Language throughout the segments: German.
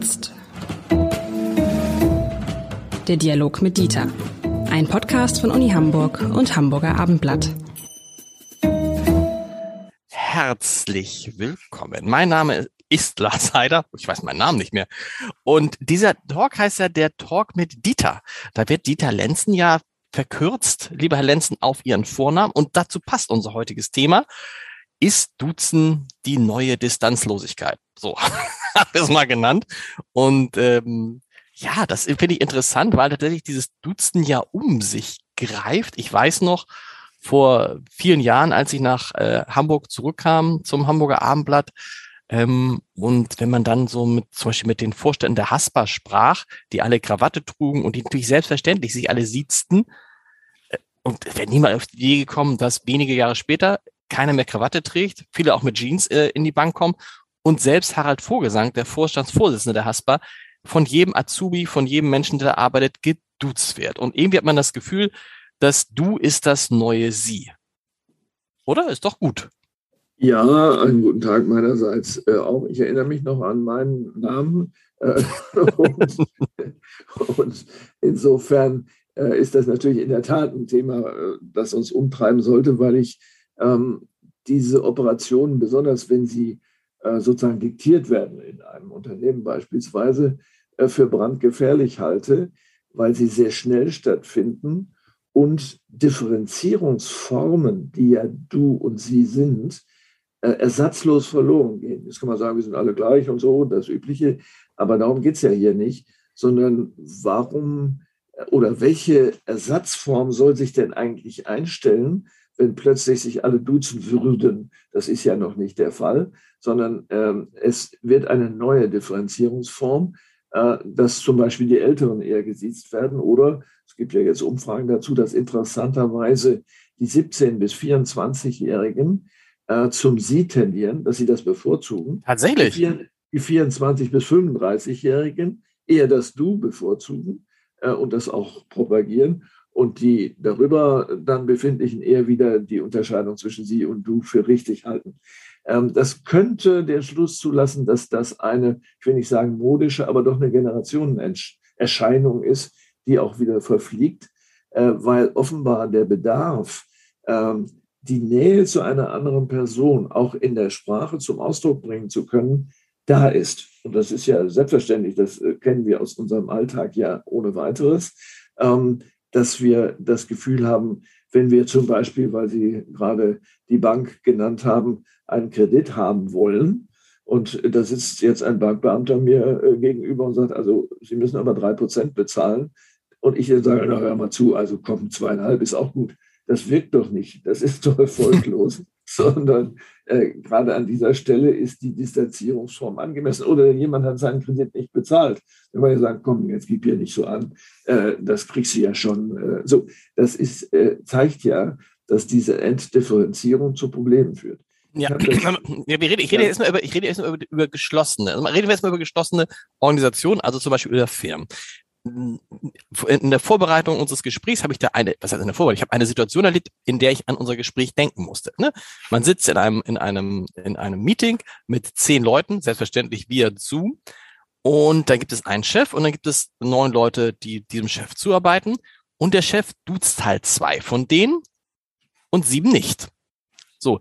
jetzt. Der Dialog mit Dieter. Ein Podcast von Uni Hamburg und Hamburger Abendblatt. Herzlich willkommen. Mein Name ist Lars Heider. Ich weiß meinen Namen nicht mehr. Und dieser Talk heißt ja der Talk mit Dieter. Da wird Dieter Lenzen ja verkürzt, lieber Herr Lenzen, auf Ihren Vornamen. Und dazu passt unser heutiges Thema. Ist Duzen die neue Distanzlosigkeit? So, habe ich es mal genannt. Und ähm, ja, das finde ich interessant, weil tatsächlich dieses Duzen ja um sich greift. Ich weiß noch, vor vielen Jahren, als ich nach äh, Hamburg zurückkam zum Hamburger Abendblatt, ähm, und wenn man dann so mit, zum Beispiel mit den Vorständen der Haspa sprach, die alle Krawatte trugen und die natürlich selbstverständlich sich alle siezten, äh, und wäre niemand auf die Idee gekommen, dass wenige Jahre später keiner mehr Krawatte trägt, viele auch mit Jeans äh, in die Bank kommen und selbst Harald Vogelsang, der Vorstandsvorsitzende der Haspa, von jedem Azubi, von jedem Menschen, der da arbeitet, geduzt wird. Und irgendwie hat man das Gefühl, dass du ist das neue Sie. Oder? Ist doch gut. Ja, einen guten Tag meinerseits äh, auch. Ich erinnere mich noch an meinen Namen. Äh, und, und, insofern äh, ist das natürlich in der Tat ein Thema, äh, das uns umtreiben sollte, weil ich ähm, diese Operationen, besonders wenn sie äh, sozusagen diktiert werden in einem Unternehmen beispielsweise, äh, für brandgefährlich halte, weil sie sehr schnell stattfinden und Differenzierungsformen, die ja du und sie sind, äh, ersatzlos verloren gehen. Jetzt kann man sagen, wir sind alle gleich und so, das Übliche, aber darum geht es ja hier nicht, sondern warum äh, oder welche Ersatzform soll sich denn eigentlich einstellen, wenn plötzlich sich alle duzen würden? Das ist ja noch nicht der Fall, sondern ähm, es wird eine neue Differenzierungsform, äh, dass zum Beispiel die Älteren eher gesiezt werden oder es gibt ja jetzt Umfragen dazu, dass interessanterweise die 17- bis 24-Jährigen äh, zum Sie tendieren, dass sie das bevorzugen. Tatsächlich. Die, die 24- bis 35-Jährigen eher das Du bevorzugen äh, und das auch propagieren. Und die darüber dann befindlichen eher wieder die Unterscheidung zwischen Sie und Du für richtig halten. Ähm, das könnte den Schluss zulassen, dass das eine, ich will nicht sagen modische, aber doch eine Generationenerscheinung ist, die auch wieder verfliegt, äh, weil offenbar der Bedarf, ähm, die Nähe zu einer anderen Person auch in der Sprache zum Ausdruck bringen zu können, da ist. Und das ist ja selbstverständlich, das äh, kennen wir aus unserem Alltag ja ohne weiteres, ähm, dass wir das Gefühl haben, wenn wir zum Beispiel, weil Sie gerade die Bank genannt haben, einen Kredit haben wollen, und da sitzt jetzt ein Bankbeamter mir äh, gegenüber und sagt, also Sie müssen aber drei Prozent bezahlen. Und ich sage, na hör mal zu, also komm, zweieinhalb ist auch gut. Das wirkt doch nicht, das ist doch erfolglos, sondern äh, gerade an dieser Stelle ist die Distanzierungsform angemessen. Oder jemand hat seinen Kredit nicht bezahlt. Wenn man ja sagt, komm, jetzt gib hier nicht so an, äh, das kriegst du ja schon. Äh, so, das ist, äh, zeigt ja, dass diese Entdifferenzierung zu Problemen führt. Ja, ja wir reden, ich rede jetzt mal über, ich rede über, über geschlossene. Also reden wir jetzt mal über geschlossene Organisationen, also zum Beispiel über Firmen in der Vorbereitung unseres Gesprächs habe ich da eine, was heißt in der Vorbereitung? Ich habe eine Situation erlebt, in der ich an unser Gespräch denken musste. Ne? Man sitzt in einem, in einem, in einem Meeting mit zehn Leuten, selbstverständlich via Zoom. Und da gibt es einen Chef und dann gibt es neun Leute, die diesem Chef zuarbeiten. Und der Chef duzt halt zwei von denen und sieben nicht. So,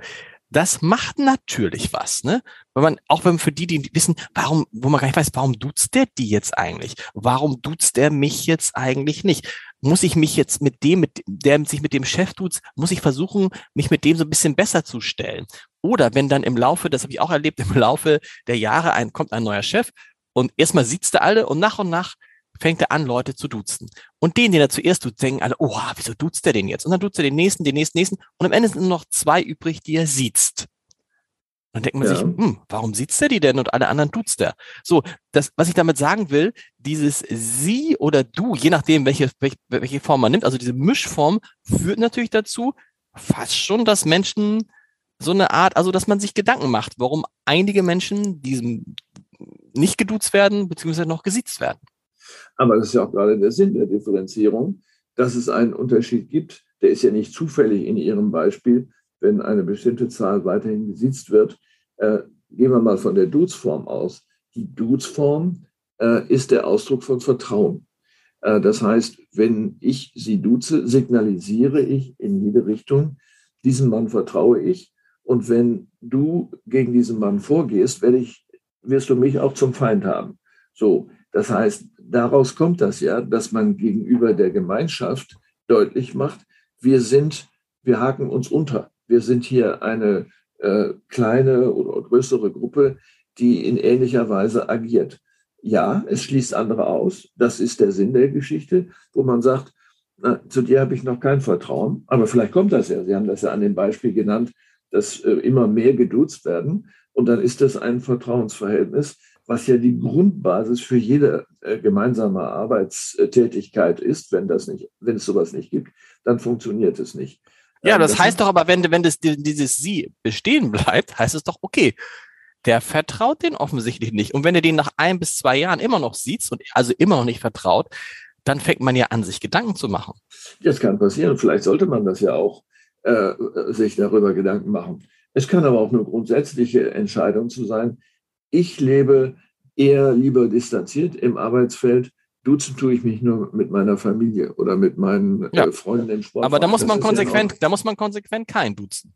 das macht natürlich was, ne? Weil man, auch wenn für die, die wissen, warum, wo man gar nicht weiß, warum duzt der die jetzt eigentlich? Warum duzt der mich jetzt eigentlich nicht? Muss ich mich jetzt mit dem, mit der sich mit dem Chef duzt, muss ich versuchen, mich mit dem so ein bisschen besser zu stellen? Oder wenn dann im Laufe, das habe ich auch erlebt, im Laufe der Jahre ein, kommt ein neuer Chef und erstmal sieht's da alle und nach und nach fängt er an, Leute zu duzen. Und den, den er zuerst tut, denken alle, oh, wieso duzt er den jetzt? Und dann duzt er den nächsten, den nächsten, nächsten. Und am Ende sind nur noch zwei übrig, die er sieht. Dann denkt man ja. sich, hm, warum sieht er die denn und alle anderen duzt er? So, das, was ich damit sagen will, dieses sie oder du, je nachdem, welche, welche, welche Form man nimmt, also diese Mischform führt natürlich dazu, fast schon, dass Menschen so eine Art, also dass man sich Gedanken macht, warum einige Menschen diesem nicht geduzt werden, beziehungsweise noch gesiezt werden. Aber das ist ja auch gerade der Sinn der Differenzierung, dass es einen Unterschied gibt. Der ist ja nicht zufällig in Ihrem Beispiel, wenn eine bestimmte Zahl weiterhin gesiezt wird. Äh, gehen wir mal von der Dudes-Form aus. Die Dudes-Form äh, ist der Ausdruck von Vertrauen. Äh, das heißt, wenn ich sie duze, signalisiere ich in jede Richtung, diesem Mann vertraue ich. Und wenn du gegen diesen Mann vorgehst, ich, wirst du mich auch zum Feind haben. So, das heißt, daraus kommt das ja, dass man gegenüber der Gemeinschaft deutlich macht, wir sind, wir haken uns unter. Wir sind hier eine äh, kleine oder größere Gruppe, die in ähnlicher Weise agiert. Ja, es schließt andere aus. Das ist der Sinn der Geschichte, wo man sagt, na, zu dir habe ich noch kein Vertrauen. Aber vielleicht kommt das ja. Sie haben das ja an dem Beispiel genannt, dass äh, immer mehr geduzt werden. Und dann ist das ein Vertrauensverhältnis, was ja die Grundbasis für jede äh, gemeinsame Arbeitstätigkeit ist. Wenn, das nicht, wenn es sowas nicht gibt, dann funktioniert es nicht. Ja, ähm, das, das heißt doch aber, wenn, wenn das, dieses Sie bestehen bleibt, heißt es doch, okay, der vertraut den offensichtlich nicht. Und wenn er den nach ein bis zwei Jahren immer noch sieht und also immer noch nicht vertraut, dann fängt man ja an, sich Gedanken zu machen. Das kann passieren. Vielleicht sollte man das ja auch äh, sich darüber Gedanken machen. Es kann aber auch eine grundsätzliche Entscheidung zu sein. Ich lebe eher lieber distanziert im Arbeitsfeld. Duzen tue ich mich nur mit meiner Familie oder mit meinen äh, ja. äh, Freunden im Sport. Aber da muss man konsequent, ja da muss man konsequent kein Duzen.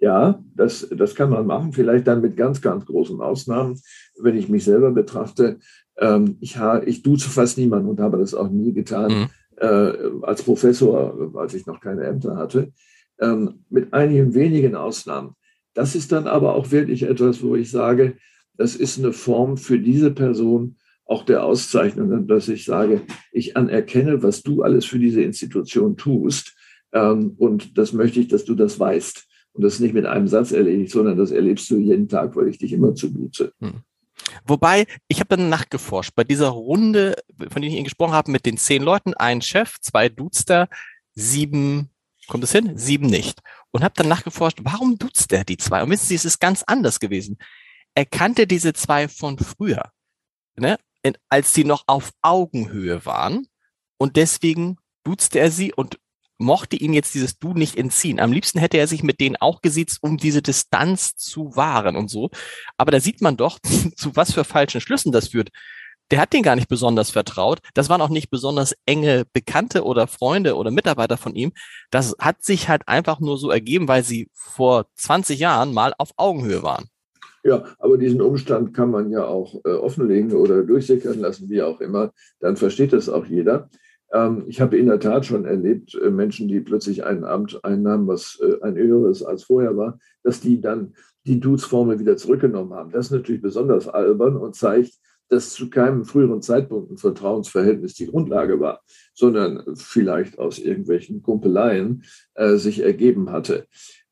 Ja, das, das kann man machen, vielleicht dann mit ganz, ganz großen Ausnahmen. Wenn ich mich selber betrachte, ähm, ich, ha, ich duze fast niemanden und habe das auch nie getan mhm. äh, als Professor, als ich noch keine Ämter hatte, ähm, mit einigen wenigen Ausnahmen. Das ist dann aber auch wirklich etwas, wo ich sage, das ist eine Form für diese Person auch der Auszeichnung, dass ich sage, ich anerkenne, was du alles für diese Institution tust. Ähm, und das möchte ich, dass du das weißt. Und das nicht mit einem Satz erledigt, sondern das erlebst du jeden Tag, weil ich dich immer zugute. Hm. Wobei, ich habe dann nachgeforscht, bei dieser Runde, von der ich Ihnen gesprochen habe, mit den zehn Leuten, ein Chef, zwei Dudster, sieben, kommt es hin? Sieben nicht. Und habe dann nachgeforscht, warum duzt er die zwei? Und wissen Sie, es ist ganz anders gewesen. Er kannte diese zwei von früher, ne? als sie noch auf Augenhöhe waren. Und deswegen duzte er sie und mochte ihn jetzt dieses Du nicht entziehen. Am liebsten hätte er sich mit denen auch gesiezt, um diese Distanz zu wahren und so. Aber da sieht man doch, zu was für falschen Schlüssen das führt. Der hat den gar nicht besonders vertraut. Das waren auch nicht besonders enge Bekannte oder Freunde oder Mitarbeiter von ihm. Das hat sich halt einfach nur so ergeben, weil sie vor 20 Jahren mal auf Augenhöhe waren. Ja, aber diesen Umstand kann man ja auch äh, offenlegen oder durchsickern lassen, wie auch immer. Dann versteht das auch jeder. Ähm, ich habe in der Tat schon erlebt, äh, Menschen, die plötzlich ein Amt einnahmen, was äh, ein höheres als vorher war, dass die dann die Dudes-Formel wieder zurückgenommen haben. Das ist natürlich besonders albern und zeigt, dass zu keinem früheren Zeitpunkt ein Vertrauensverhältnis die Grundlage war, sondern vielleicht aus irgendwelchen Kumpeleien äh, sich ergeben hatte.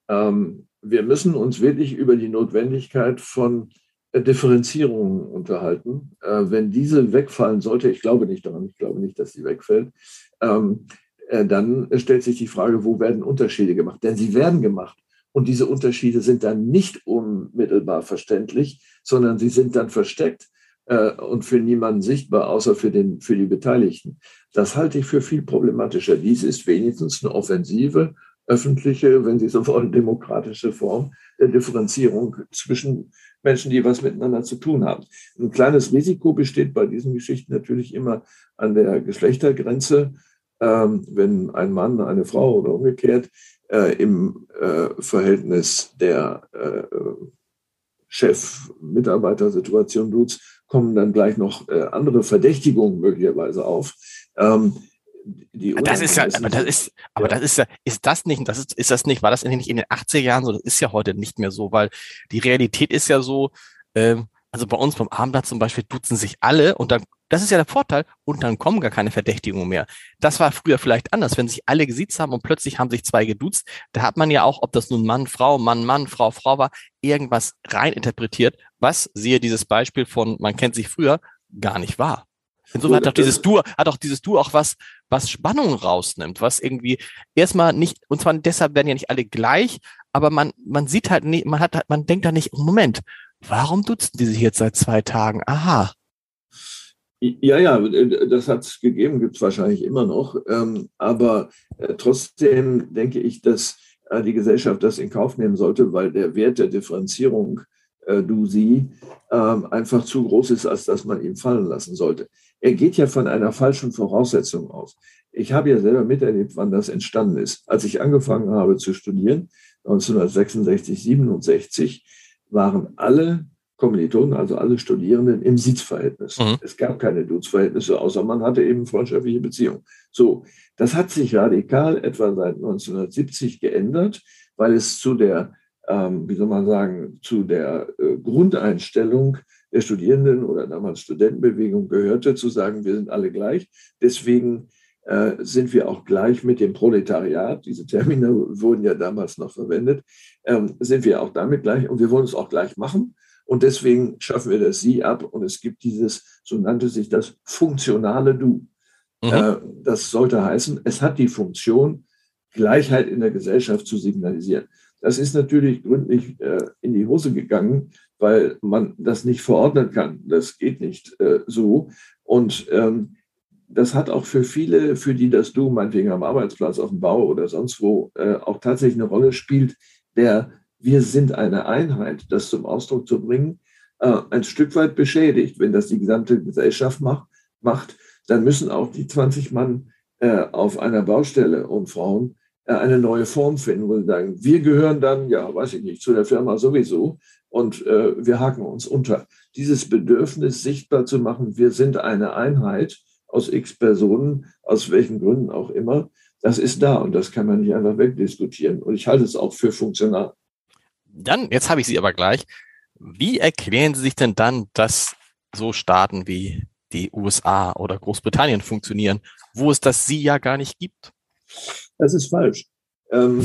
Ähm, wir müssen uns wirklich über die Notwendigkeit von Differenzierung unterhalten. Äh, wenn diese wegfallen sollte, ich glaube nicht daran, ich glaube nicht, dass sie wegfällt, ähm, äh, dann stellt sich die Frage, wo werden Unterschiede gemacht? Denn sie werden gemacht. Und diese Unterschiede sind dann nicht unmittelbar verständlich, sondern sie sind dann versteckt äh, und für niemanden sichtbar, außer für, den, für die Beteiligten. Das halte ich für viel problematischer. Dies ist wenigstens eine offensive, öffentliche, wenn Sie so wollen, demokratische Form der Differenzierung zwischen Menschen, die was miteinander zu tun haben. Ein kleines Risiko besteht bei diesen Geschichten natürlich immer an der Geschlechtergrenze. Ähm, wenn ein Mann, eine Frau oder umgekehrt äh, im äh, Verhältnis der äh, Chef-Mitarbeiter-Situation tut, kommen dann gleich noch äh, andere Verdächtigungen möglicherweise auf. Ähm, das ist ja, aber das ist, aber ja. das ist ja, ist das nicht, das ist, ist das nicht, war das nicht in den 80er Jahren so? Das ist ja heute nicht mehr so, weil die Realität ist ja so, ähm, also bei uns beim Abendblatt zum Beispiel duzen sich alle und dann, das ist ja der Vorteil, und dann kommen gar keine Verdächtigungen mehr. Das war früher vielleicht anders, wenn sich alle gesiezt haben und plötzlich haben sich zwei geduzt, da hat man ja auch, ob das nun Mann, Frau, Mann, Mann, Frau, Frau war, irgendwas reininterpretiert, was, siehe dieses Beispiel von, man kennt sich früher, gar nicht war. Insofern hat auch dieses Du, hat auch dieses Du auch was, was Spannung rausnimmt, was irgendwie erstmal nicht, und zwar deshalb werden ja nicht alle gleich, aber man, man sieht halt nicht, man hat, halt, man denkt da nicht, oh Moment, warum duzen die sich jetzt seit zwei Tagen? Aha. Ja, ja, das hat es gegeben, gibt es wahrscheinlich immer noch. Ähm, aber äh, trotzdem denke ich, dass äh, die Gesellschaft das in Kauf nehmen sollte, weil der Wert der Differenzierung äh, du, sie, ähm, einfach zu groß ist, als dass man ihm fallen lassen sollte. Er geht ja von einer falschen Voraussetzung aus. Ich habe ja selber miterlebt, wann das entstanden ist. Als ich angefangen habe zu studieren, 1966, 67, waren alle Kommilitonen, also alle Studierenden im Sitzverhältnis. Mhm. Es gab keine Duzverhältnisse, außer man hatte eben freundschaftliche Beziehungen. So, das hat sich radikal etwa seit 1970 geändert, weil es zu der, ähm, wie soll man sagen, zu der äh, Grundeinstellung der Studierenden oder damals Studentenbewegung gehörte, zu sagen, wir sind alle gleich. Deswegen äh, sind wir auch gleich mit dem Proletariat, diese Termine wurden ja damals noch verwendet, ähm, sind wir auch damit gleich und wir wollen es auch gleich machen. Und deswegen schaffen wir das Sie ab und es gibt dieses, so nannte sich das, funktionale Du. Mhm. Äh, das sollte heißen, es hat die Funktion, Gleichheit in der Gesellschaft zu signalisieren. Das ist natürlich gründlich äh, in die Hose gegangen, weil man das nicht verordnen kann. Das geht nicht äh, so. Und ähm, das hat auch für viele, für die das Du meinetwegen am Arbeitsplatz, auf dem Bau oder sonst wo äh, auch tatsächlich eine Rolle spielt, der wir sind eine Einheit, das zum Ausdruck zu bringen, äh, ein Stück weit beschädigt. Wenn das die gesamte Gesellschaft macht, macht dann müssen auch die 20 Mann äh, auf einer Baustelle und Frauen eine neue Form finden, wo sie sagen, wir gehören dann, ja, weiß ich nicht, zu der Firma sowieso und äh, wir haken uns unter. Dieses Bedürfnis sichtbar zu machen, wir sind eine Einheit aus x Personen, aus welchen Gründen auch immer, das ist da und das kann man nicht einfach wegdiskutieren. Und ich halte es auch für funktional. Dann, jetzt habe ich Sie aber gleich. Wie erklären Sie sich denn dann, dass so Staaten wie die USA oder Großbritannien funktionieren, wo es das Sie ja gar nicht gibt? Das ist falsch. Ähm,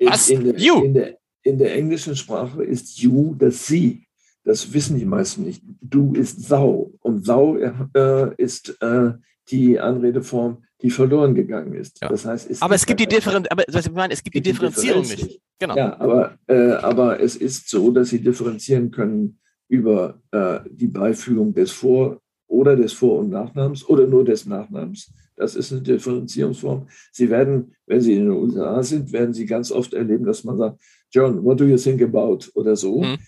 Was? In, der, you. In, der, in der englischen Sprache ist you das Sie. Das wissen die meisten nicht. Du ist Sau. Und Sau äh, ist äh, die Anredeform, die verloren gegangen ist. Ja. Das heißt, es aber es gibt die Differenz, aber was ich meine, es gibt die Differenzierung nicht. nicht. Genau. Ja, aber, äh, aber es ist so, dass sie differenzieren können über äh, die Beifügung des Vor- oder des Vor- und Nachnamens oder nur des Nachnamens. Das ist eine Differenzierungsform. Sie werden, wenn Sie in den USA sind, werden Sie ganz oft erleben, dass man sagt, John, what do you think about? oder so. Mhm.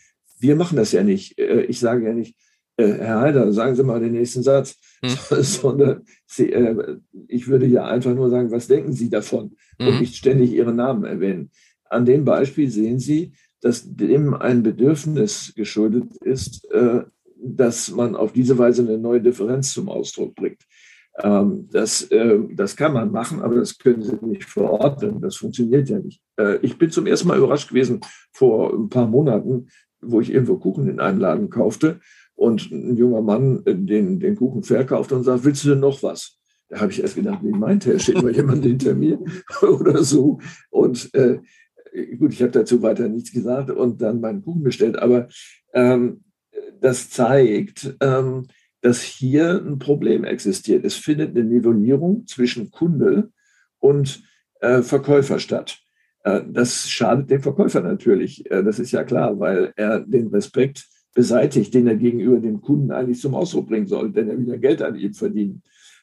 Wir machen das ja nicht. Äh, ich sage ja nicht, äh, Herr Heider, sagen Sie mal den nächsten Satz, hm. sondern Sie, äh, ich würde ja einfach nur sagen, was denken Sie davon hm. und nicht ständig Ihren Namen erwähnen. An dem Beispiel sehen Sie, dass dem ein Bedürfnis geschuldet ist, dass man auf diese Weise eine neue Differenz zum Ausdruck bringt. Ähm, das, äh, das kann man machen, aber das können Sie nicht verordnen. Das funktioniert ja nicht. Äh, ich bin zum ersten Mal überrascht gewesen vor ein paar Monaten, wo ich irgendwo Kuchen in einem Laden kaufte und ein junger Mann den, den Kuchen verkauft und sagt, willst du denn noch was? Da habe ich erst gedacht, wie meint er? Steht mal jemand hinter mir oder so? Und äh, gut, ich habe dazu weiter nichts gesagt und dann meinen Kuchen bestellt. Aber ähm, das zeigt, ähm, dass hier ein Problem existiert. Es findet eine Nivellierung zwischen Kunde und äh, Verkäufer statt. Äh, das schadet dem Verkäufer natürlich. Äh, das ist ja klar, weil er den Respekt beseitigt, den er gegenüber dem Kunden eigentlich zum Ausdruck bringen soll, denn er will ja Geld an ihm verdienen.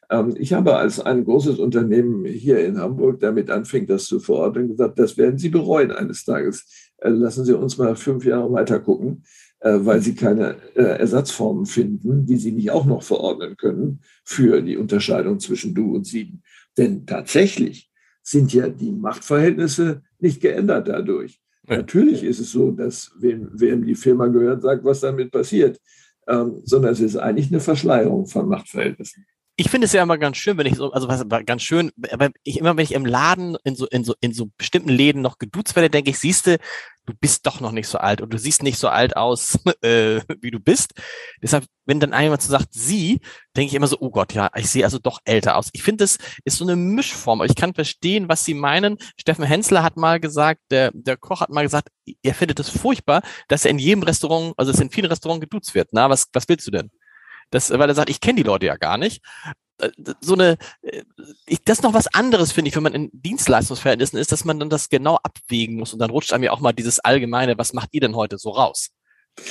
Ähm, ich habe als ein großes Unternehmen hier in Hamburg damit anfing, das zu verordnen, gesagt, das werden Sie bereuen eines Tages. Äh, lassen Sie uns mal fünf Jahre weiter gucken, weil Sie keine äh, Ersatzformen finden, die Sie nicht auch noch verordnen können für die Unterscheidung zwischen du und sie. Denn tatsächlich sind ja die Machtverhältnisse nicht geändert dadurch. Ja. Natürlich ist es so, dass wem, wem die Firma gehört, sagt, was damit passiert, ähm, sondern es ist eigentlich eine Verschleierung von Machtverhältnissen ich finde es ja immer ganz schön, wenn ich so, also was ganz schön, aber ich immer, wenn ich im Laden in so, in so, in so bestimmten Läden noch geduzt werde, denke ich, siehste, du bist doch noch nicht so alt und du siehst nicht so alt aus, äh, wie du bist. Deshalb, wenn dann jemand so sagt, sie, denke ich immer so, oh Gott, ja, ich sehe also doch älter aus. Ich finde, das ist so eine Mischform. Ich kann verstehen, was sie meinen. Steffen Hensler hat mal gesagt, der, der Koch hat mal gesagt, er findet es furchtbar, dass er in jedem Restaurant, also es in vielen Restaurants geduzt wird. Na, was, was willst du denn? Das, weil er sagt, ich kenne die Leute ja gar nicht. Äh, so eine, äh, das ist noch was anderes, finde ich, wenn man in Dienstleistungsverhältnissen ist, dass man dann das genau abwägen muss und dann rutscht einem ja auch mal dieses Allgemeine, was macht ihr denn heute so raus?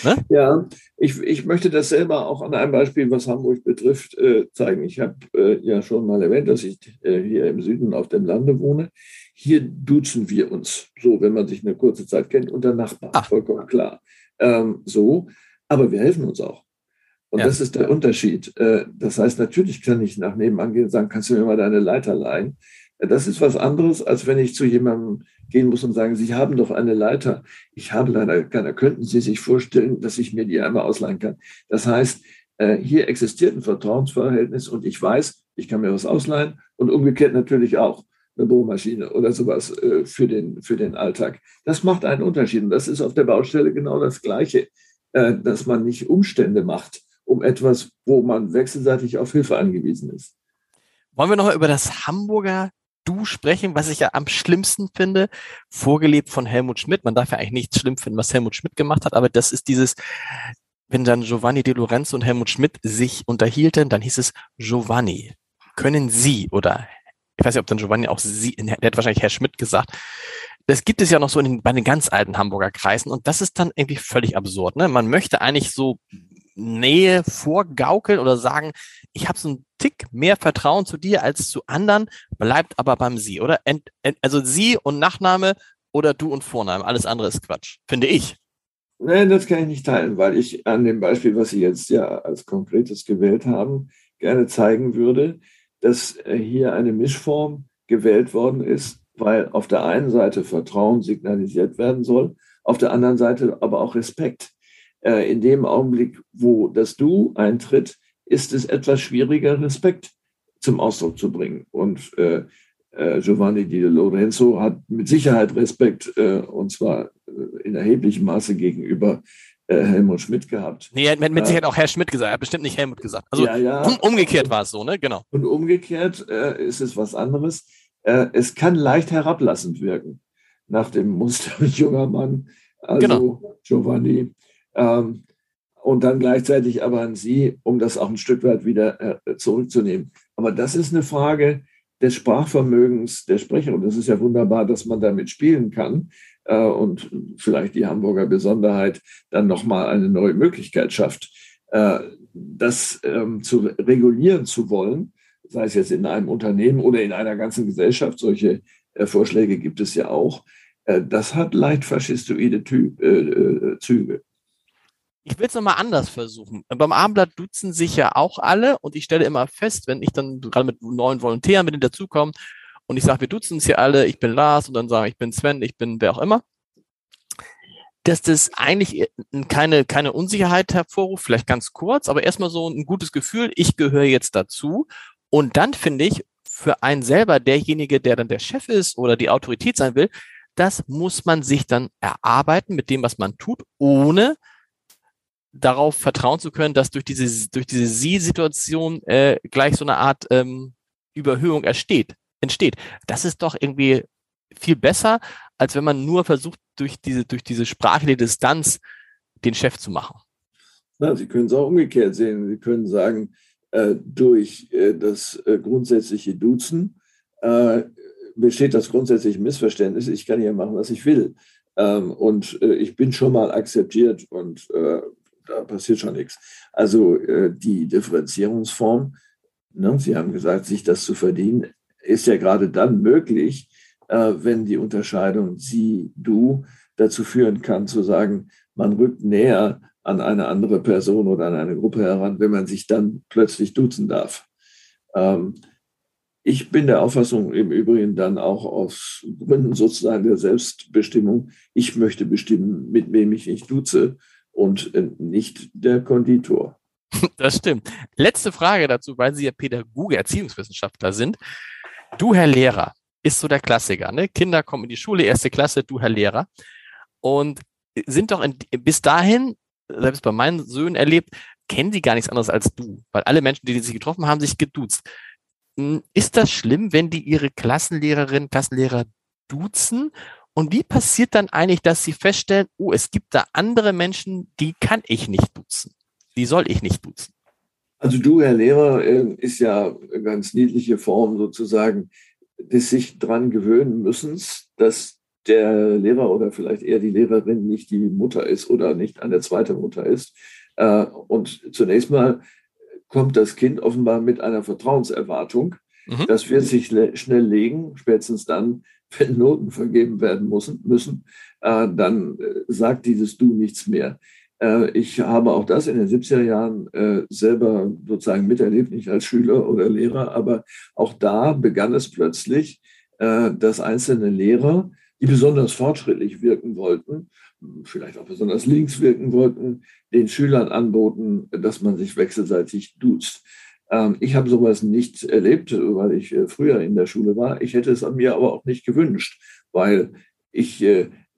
Ne? Ja, ich, ich möchte das selber auch an einem Beispiel, was Hamburg betrifft, äh, zeigen. Ich habe äh, ja schon mal erwähnt, dass ich äh, hier im Süden auf dem Lande wohne. Hier duzen wir uns so, wenn man sich eine kurze Zeit kennt, unter Nachbarn, Ach. vollkommen klar. Ähm, so, aber wir helfen uns auch. Und ja. das ist der Unterschied. Äh, das heißt, natürlich kann ich nach nebenan gehen und sagen, kannst du mir mal deine Leiter leihen? Das ist was anderes, als wenn ich zu jemandem gehen muss und sagen, Sie haben doch eine Leiter. Ich habe leider keine. Könnten Sie sich vorstellen, dass ich mir die einmal ausleihen kann? Das heißt, äh, hier existiert ein Vertrauensverhältnis und ich weiß, ich kann mir was ausleihen und umgekehrt natürlich auch eine Bohrmaschine oder sowas äh, für den, für den Alltag. Das macht einen Unterschied und das ist auf der Baustelle genau das Gleiche, äh, dass man nicht Umstände macht um etwas, wo man wechselseitig auf Hilfe angewiesen ist. Wollen wir nochmal über das Hamburger Du sprechen, was ich ja am schlimmsten finde, vorgelebt von Helmut Schmidt. Man darf ja eigentlich nichts schlimm finden, was Helmut Schmidt gemacht hat, aber das ist dieses, wenn dann Giovanni De Lorenzo und Helmut Schmidt sich unterhielten, dann hieß es Giovanni, können Sie oder ich weiß nicht, ob dann Giovanni auch Sie, der hat wahrscheinlich Herr Schmidt gesagt. Das gibt es ja noch so in, bei den ganz alten Hamburger Kreisen und das ist dann irgendwie völlig absurd. Ne? Man möchte eigentlich so Nähe vorgaukeln oder sagen, ich habe so einen Tick mehr Vertrauen zu dir als zu anderen, bleibt aber beim Sie, oder? Ent, ent, also Sie und Nachname oder du und Vorname, alles andere ist Quatsch, finde ich. Nein, das kann ich nicht teilen, weil ich an dem Beispiel, was Sie jetzt ja als konkretes gewählt haben, gerne zeigen würde, dass äh, hier eine Mischform gewählt worden ist, weil auf der einen Seite Vertrauen signalisiert werden soll, auf der anderen Seite aber auch Respekt. Äh, in dem Augenblick, wo das Du eintritt, ist es etwas schwieriger, Respekt zum Ausdruck zu bringen. Und äh, äh, Giovanni Di Lorenzo hat mit Sicherheit Respekt, äh, und zwar äh, in erheblichem Maße gegenüber äh, Helmut Schmidt gehabt. Nee, er hat mit Sicherheit auch Herr Schmidt gesagt, er hat bestimmt nicht Helmut gesagt. Also ja, ja. Um, umgekehrt war es so, ne? Genau. Und umgekehrt ist es was anderes. es kann leicht herablassend wirken, nach dem Muster junger Mann, also genau. Giovanni ähm, und dann gleichzeitig aber an Sie, um das auch ein Stück weit wieder äh, zurückzunehmen. Aber das ist eine Frage des Sprachvermögens der Sprecher. Und das ist ja wunderbar, dass man damit spielen kann äh, und vielleicht die Hamburger Besonderheit dann nochmal eine neue Möglichkeit schafft. Äh, das ähm, zu regulieren zu wollen, sei es jetzt in einem Unternehmen oder in einer ganzen Gesellschaft, solche äh, Vorschläge gibt es ja auch, äh, das hat leicht faschistoide äh, Züge. Ich will es nochmal anders versuchen. Beim Abendblatt duzen sich ja auch alle und ich stelle immer fest, wenn ich dann gerade mit neuen Volontären mit denen dazukomme und ich sage, wir duzen uns hier alle, ich bin Lars und dann sage ich bin Sven, ich bin wer auch immer, dass das eigentlich keine, keine Unsicherheit hervorruft, vielleicht ganz kurz, aber erstmal so ein gutes Gefühl, ich gehöre jetzt dazu. Und dann finde ich, für einen selber, derjenige, der dann der Chef ist oder die Autorität sein will, das muss man sich dann erarbeiten mit dem, was man tut, ohne darauf vertrauen zu können, dass durch diese, durch diese Sie-Situation äh, gleich so eine Art ähm, Überhöhung entsteht, entsteht. Das ist doch irgendwie viel besser, als wenn man nur versucht, durch diese, durch diese sprachliche Distanz den Chef zu machen. Na, Sie können es auch umgekehrt sehen. Sie können sagen, äh, durch äh, das äh, grundsätzliche Duzen äh, besteht das grundsätzliche Missverständnis, ich kann hier machen, was ich will. Ähm, und äh, ich bin schon mal akzeptiert und äh, da passiert schon nichts. Also äh, die Differenzierungsform, ne, Sie haben gesagt, sich das zu verdienen, ist ja gerade dann möglich, äh, wenn die Unterscheidung Sie, Du dazu führen kann, zu sagen, man rückt näher an eine andere Person oder an eine Gruppe heran, wenn man sich dann plötzlich duzen darf. Ähm, ich bin der Auffassung im Übrigen dann auch aus Gründen sozusagen der Selbstbestimmung, ich möchte bestimmen, mit wem ich mich duze und äh, nicht der Konditor. Das stimmt. Letzte Frage dazu, weil Sie ja Pädagoge, Erziehungswissenschaftler sind. Du, Herr Lehrer, ist so der Klassiker. Ne? Kinder kommen in die Schule, erste Klasse, du, Herr Lehrer. Und sind doch in, bis dahin, selbst bei meinen Söhnen erlebt, kennen die gar nichts anderes als du. Weil alle Menschen, die, sich getroffen haben, sich geduzt. Hm, ist das schlimm, wenn die ihre Klassenlehrerinnen, Klassenlehrer duzen? Und wie passiert dann eigentlich, dass Sie feststellen, oh, es gibt da andere Menschen, die kann ich nicht duzen. Die soll ich nicht duzen. Also du, Herr Lehrer, ähm, ist ja eine ganz niedliche Form sozusagen des sich dran gewöhnen müssen, dass der Lehrer oder vielleicht eher die Lehrerin nicht die Mutter ist oder nicht eine zweite Mutter ist. Äh, und zunächst mal kommt das Kind offenbar mit einer Vertrauenserwartung. Mhm. Das wird sich schnell legen, spätestens dann, wenn Noten vergeben werden müssen, müssen äh, dann äh, sagt dieses Du nichts mehr. Äh, ich habe auch das in den 70er Jahren äh, selber sozusagen miterlebt, nicht als Schüler oder Lehrer, aber auch da begann es plötzlich, äh, dass einzelne Lehrer, die besonders fortschrittlich wirken wollten, vielleicht auch besonders links wirken wollten, den Schülern anboten, dass man sich wechselseitig duzt. Ähm, ich habe sowas nicht erlebt, weil ich früher in der Schule war. Ich hätte es an mir aber auch nicht gewünscht, weil ich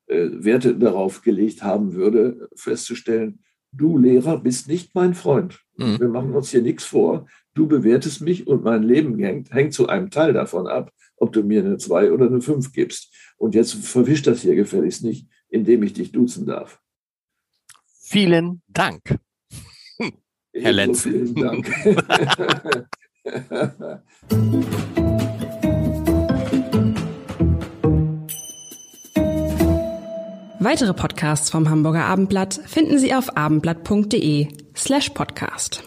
Werte darauf gelegt haben würde, festzustellen, du Lehrer bist nicht mein Freund. Mhm. Wir machen uns hier nichts vor. Du bewertest mich und mein Leben hängt, hängt zu einem Teil davon ab, ob du mir eine 2 oder eine 5 gibst. Und jetzt verwisch das hier gefälligst nicht, indem ich dich duzen darf. Vielen Dank. Herr Lenz. Vielen Dank. Weitere Podcasts vom Hamburger Abendblatt finden Sie auf abendblatt.de slash podcast.